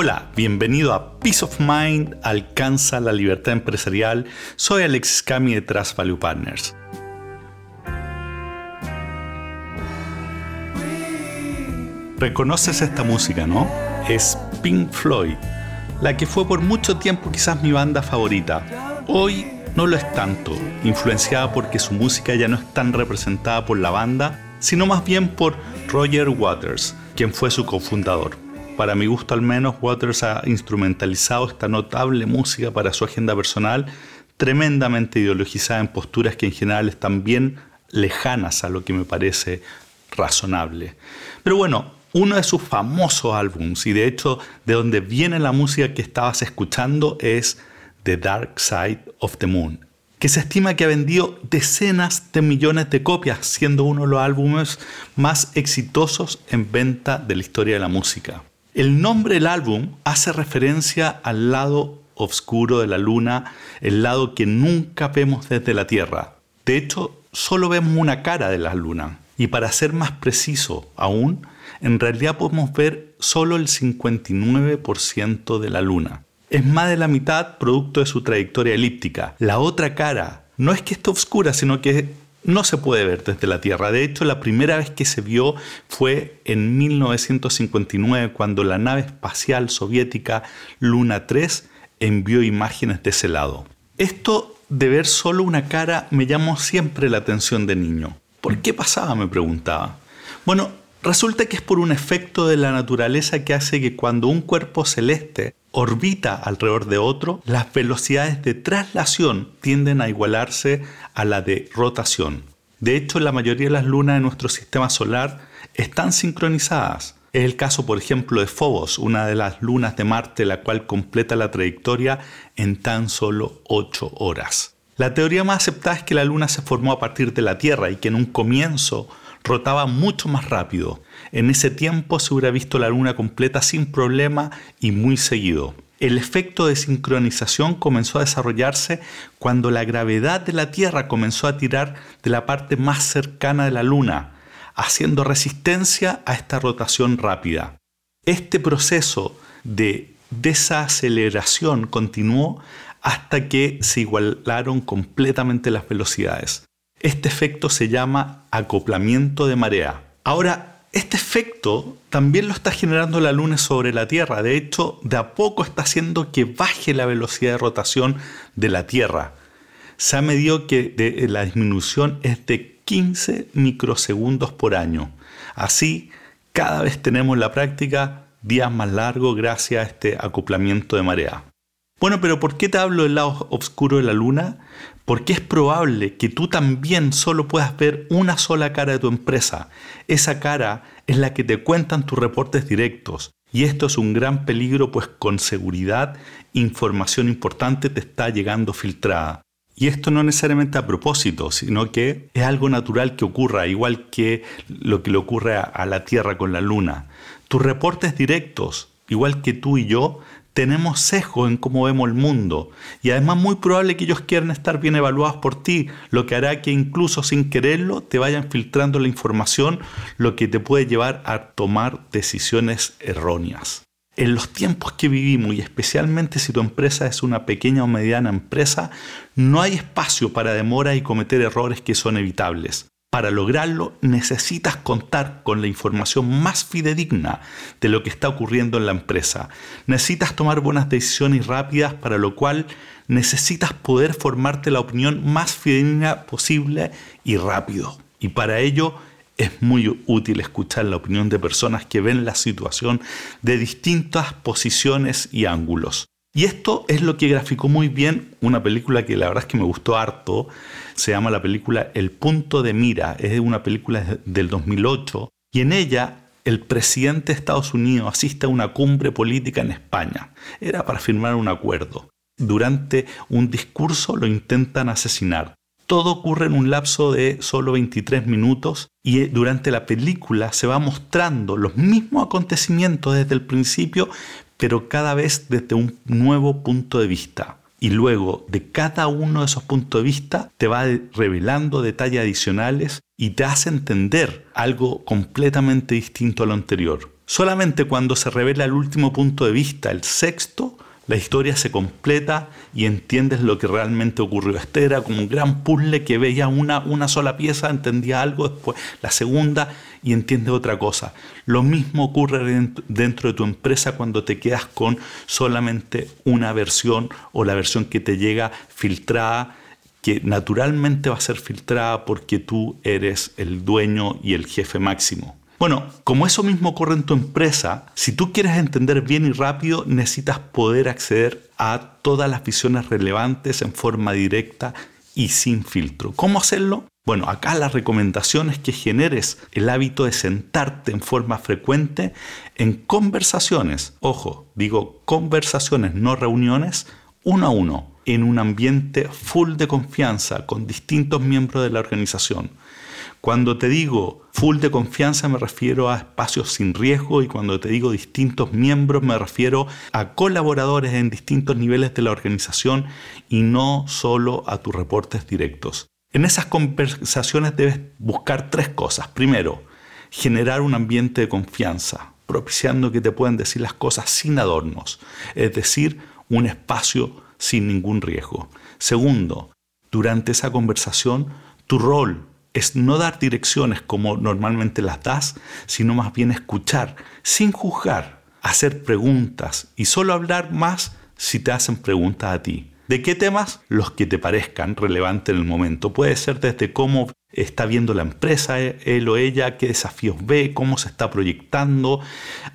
Hola, bienvenido a Peace of Mind, alcanza la libertad empresarial. Soy Alexis Cami de Trust Value Partners. Reconoces esta música, ¿no? Es Pink Floyd, la que fue por mucho tiempo quizás mi banda favorita. Hoy no lo es tanto, influenciada porque su música ya no es tan representada por la banda, sino más bien por Roger Waters, quien fue su cofundador. Para mi gusto al menos, Waters ha instrumentalizado esta notable música para su agenda personal, tremendamente ideologizada en posturas que en general están bien lejanas a lo que me parece razonable. Pero bueno, uno de sus famosos álbums, y de hecho de donde viene la música que estabas escuchando, es The Dark Side of the Moon, que se estima que ha vendido decenas de millones de copias, siendo uno de los álbumes más exitosos en venta de la historia de la música. El nombre del álbum hace referencia al lado oscuro de la luna, el lado que nunca vemos desde la Tierra. De hecho, solo vemos una cara de la luna. Y para ser más preciso aún, en realidad podemos ver solo el 59% de la Luna. Es más de la mitad producto de su trayectoria elíptica. La otra cara no es que esté oscura, sino que no se puede ver desde la Tierra. De hecho, la primera vez que se vio fue en 1959, cuando la nave espacial soviética Luna 3 envió imágenes de ese lado. Esto de ver solo una cara me llamó siempre la atención de niño. ¿Por qué pasaba? me preguntaba. Bueno, Resulta que es por un efecto de la naturaleza que hace que cuando un cuerpo celeste orbita alrededor de otro, las velocidades de traslación tienden a igualarse a la de rotación. De hecho, la mayoría de las lunas de nuestro sistema solar están sincronizadas. Es el caso, por ejemplo, de Phobos, una de las lunas de Marte, la cual completa la trayectoria en tan solo 8 horas. La teoría más aceptada es que la luna se formó a partir de la Tierra y que en un comienzo rotaba mucho más rápido. En ese tiempo se hubiera visto la luna completa sin problema y muy seguido. El efecto de sincronización comenzó a desarrollarse cuando la gravedad de la Tierra comenzó a tirar de la parte más cercana de la Luna, haciendo resistencia a esta rotación rápida. Este proceso de desaceleración continuó hasta que se igualaron completamente las velocidades. Este efecto se llama acoplamiento de marea. Ahora, este efecto también lo está generando la Luna sobre la Tierra. De hecho, de a poco está haciendo que baje la velocidad de rotación de la Tierra. Se ha medido que la disminución es de 15 microsegundos por año. Así, cada vez tenemos la práctica días más largos gracias a este acoplamiento de marea. Bueno, pero ¿por qué te hablo del lado oscuro de la luna? Porque es probable que tú también solo puedas ver una sola cara de tu empresa. Esa cara es la que te cuentan tus reportes directos. Y esto es un gran peligro, pues con seguridad información importante te está llegando filtrada. Y esto no necesariamente a propósito, sino que es algo natural que ocurra, igual que lo que le ocurre a, la Tierra con la Luna. Tus reportes directos, igual que tú y yo, tenemos sesgo en cómo vemos el mundo y además muy probable que ellos quieran estar bien evaluados por ti, lo que hará que incluso sin quererlo te vayan filtrando la información, lo que te puede llevar a tomar decisiones erróneas. En los tiempos que vivimos y especialmente si tu empresa es una pequeña o mediana empresa, no hay espacio para demora y cometer errores que son evitables. Para lograrlo necesitas contar con la información más fidedigna de lo que está ocurriendo en la empresa. Necesitas tomar buenas decisiones rápidas, para lo cual necesitas poder formarte la opinión más fidedigna posible y rápido. Y para ello es muy útil escuchar la opinión de personas que ven la situación de distintas posiciones y ángulos. Y esto es lo que graficó muy bien una película que la verdad es que me gustó harto. Se llama la película El punto de mira. Es una película del 2008 y en ella el presidente de Estados Unidos asiste a una cumbre política en España. Era para firmar un acuerdo. Durante un discurso lo intentan asesinar. Todo ocurre en un lapso de solo 23 minutos y durante la película se va mostrando los mismos acontecimientos desde el principio, pero cada vez desde un nuevo punto de vista. Y luego de cada uno de esos puntos de vista te va revelando detalles adicionales y te hace entender algo completamente distinto a lo anterior. Solamente cuando se revela el último punto de vista, el sexto, la historia se completa y entiendes lo que realmente ocurrió. Este era como un gran puzzle que veía una, una sola pieza, entendía algo, después la segunda y entiendes otra cosa. Lo mismo ocurre dentro de tu empresa cuando te quedas con solamente una versión o la versión que te llega filtrada que naturalmente va a ser filtrada porque tú eres el dueño y el jefe máximo. Bueno, como eso mismo ocurre en tu empresa, si tú quieres entender bien y rápido, necesitas poder acceder a todas las visiones relevantes en forma directa y sin filtro. ¿Cómo hacerlo? Bueno, acá la recomendación es que generes el hábito de sentarte en forma frecuente en conversaciones, ojo, digo conversaciones, no reuniones, uno a uno, en un ambiente full de confianza con distintos miembros de la organización. Cuando te digo full de confianza me refiero a espacios sin riesgo y cuando te digo distintos miembros me refiero a colaboradores en distintos niveles de la organización y no solo a tus reportes directos. En esas conversaciones debes buscar tres cosas. Primero, generar un ambiente de confianza, propiciando que te puedan decir las cosas sin adornos, es decir, un espacio sin ningún riesgo. Segundo, durante esa conversación, tu rol es no dar direcciones como normalmente las das, sino más bien escuchar, sin juzgar, hacer preguntas y solo hablar más si te hacen preguntas a ti. ¿De qué temas? Los que te parezcan relevantes en el momento. Puede ser desde cómo está viendo la empresa, él o ella, qué desafíos ve, cómo se está proyectando,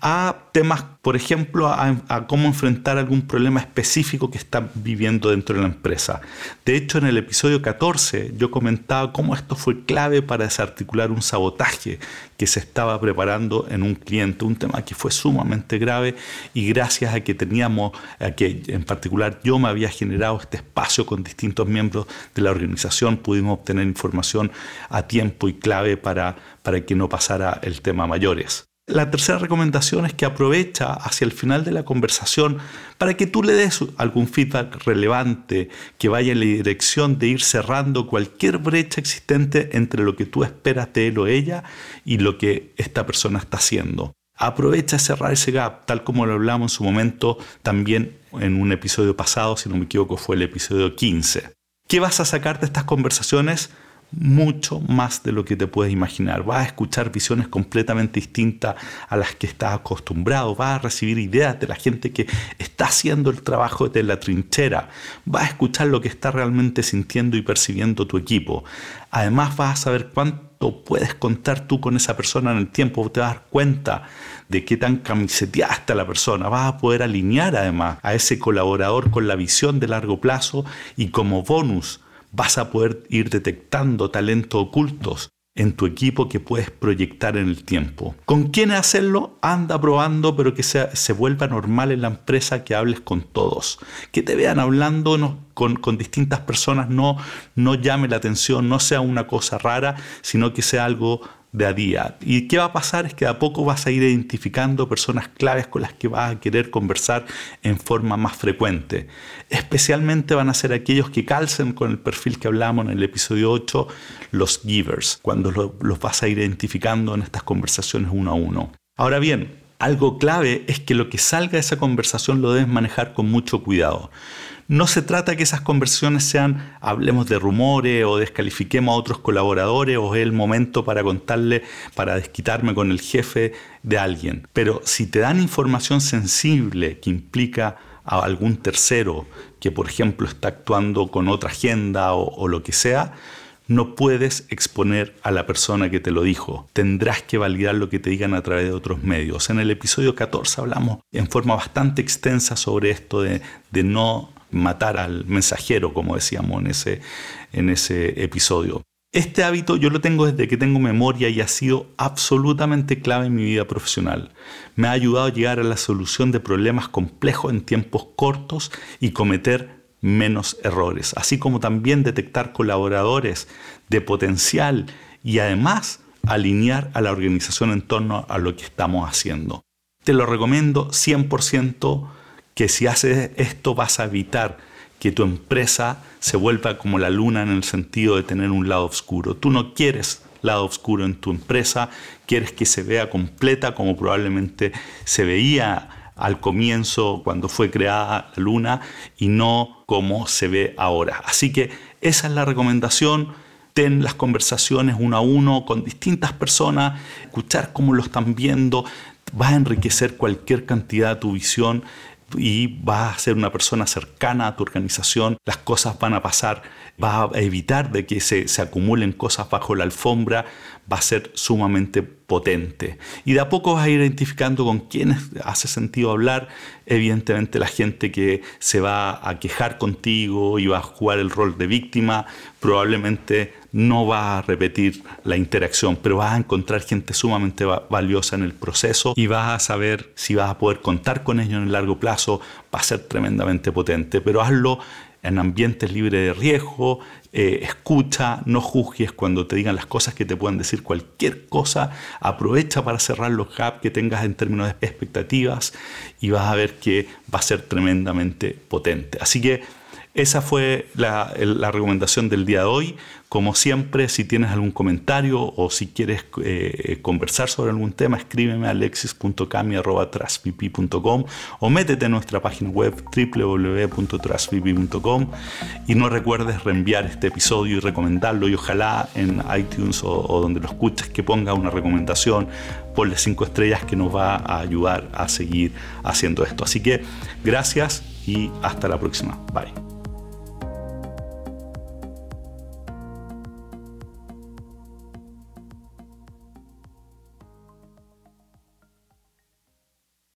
a temas, por ejemplo, a, cómo enfrentar algún problema específico que está viviendo dentro de la empresa. De hecho, en el episodio 14 yo comentaba cómo esto fue clave para desarticular un sabotaje que se estaba preparando en un cliente, un tema que fue sumamente grave y gracias a que teníamos, a que en particular yo me había generado este espacio con distintos miembros de la organización, pudimos obtener información a tiempo y clave para, para que no pasara el tema mayores. La tercera recomendación es que aprovecha hacia el final de la conversación para que tú le des algún feedback relevante que vaya en la dirección de ir cerrando cualquier brecha existente entre lo que tú esperas de él o ella y lo que esta persona está haciendo. Aprovecha cerrar ese gap, tal como lo hablamos en su momento también en un episodio pasado, si no me equivoco fue el episodio 15. ¿Qué vas a sacar de estas conversaciones? Mucho más de lo que te puedes imaginar. Vas a escuchar visiones completamente distintas a las que estás acostumbrado. Vas a recibir ideas de la gente que está haciendo el trabajo de la trinchera. Vas a escuchar lo que está realmente sintiendo y percibiendo tu equipo. Además vas a saber cuánto puedes contar tú con esa persona en el tiempo. Te vas dar cuenta de qué tan camiseteada está la persona. Vas a poder alinear además a ese colaborador con la visión de largo plazo y como bonus vas a poder ir detectando talentos ocultos en tu equipo que puedes proyectar en el tiempo. ¿Con quién hacerlo? Anda probando, pero que sea, se vuelva normal en la empresa que hables con todos. Que te vean hablando con, con, distintas personas, no, no llame la atención, no sea una cosa rara, sino que sea algo de a día. ¿Y qué va a pasar? Es que a poco vas a ir identificando personas claves con las que vas a querer conversar en forma más frecuente. Especialmente van a ser aquellos que calcen con el perfil que hablamos en el episodio 8, los givers, cuando los vas a ir identificando en estas conversaciones uno a uno. Ahora bien, algo clave es que lo que salga de esa conversación lo debes manejar con mucho cuidado. No se trata que esas conversaciones sean, hablemos de rumores o descalifiquemos a otros colaboradores o es el momento para contarle, para desquitarme con el jefe de alguien. Pero si te dan información sensible que implica a algún tercero que, por ejemplo, está actuando con otra agenda o, o lo que sea, no puedes exponer a la persona que te lo dijo. Tendrás que validar lo que te digan a través de otros medios. En el episodio 14 hablamos en forma bastante extensa sobre esto de, de no matar al mensajero, como decíamos en ese, en ese episodio. Este hábito yo lo tengo desde que tengo memoria y ha sido absolutamente clave en mi vida profesional. Me ha ayudado a llegar a la solución de problemas complejos en tiempos cortos y cometer menos errores, así como también detectar colaboradores de potencial y además alinear a la organización en torno a lo que estamos haciendo. Te lo recomiendo 100% que si haces esto vas a evitar que tu empresa se vuelva como la luna en el sentido de tener un lado oscuro. Tú no quieres lado oscuro en tu empresa, quieres que se vea completa como probablemente se veía al comienzo cuando fue creada la luna y no como se ve ahora. Así que esa es la recomendación. Ten las conversaciones uno a uno con distintas personas, escuchar cómo lo están viendo, va a enriquecer cualquier cantidad de tu visión y vas a ser una persona cercana a tu organización, las cosas van a pasar, va a evitar de que se, se, acumulen cosas bajo la alfombra, va a ser sumamente potente. Y de a poco vas a ir identificando con quiénes hace sentido hablar, evidentemente la gente que se va a quejar contigo y va a jugar el rol de víctima, probablemente no va a repetir la interacción, pero vas a encontrar gente sumamente valiosa en el proceso y vas a saber si vas a poder contar con ellos en el largo plazo, va a ser tremendamente potente, pero hazlo en ambientes libres de riesgo, eh, escucha, no juzgues cuando te digan las cosas que te puedan decir cualquier cosa, aprovecha para cerrar los gaps que tengas en términos de expectativas y vas a ver que va a ser tremendamente potente. Así que esa fue la, recomendación del día de hoy. Como siempre, si tienes algún comentario o si quieres eh, conversar sobre algún tema, escríbeme a alexis.cami.com o métete en nuestra página web www.trasvp.com y no recuerdes reenviar este episodio y recomendarlo y ojalá en iTunes o, donde lo escuches que ponga una recomendación, ponle cinco estrellas que nos va a ayudar a seguir haciendo esto. Así que gracias y hasta la próxima. Bye.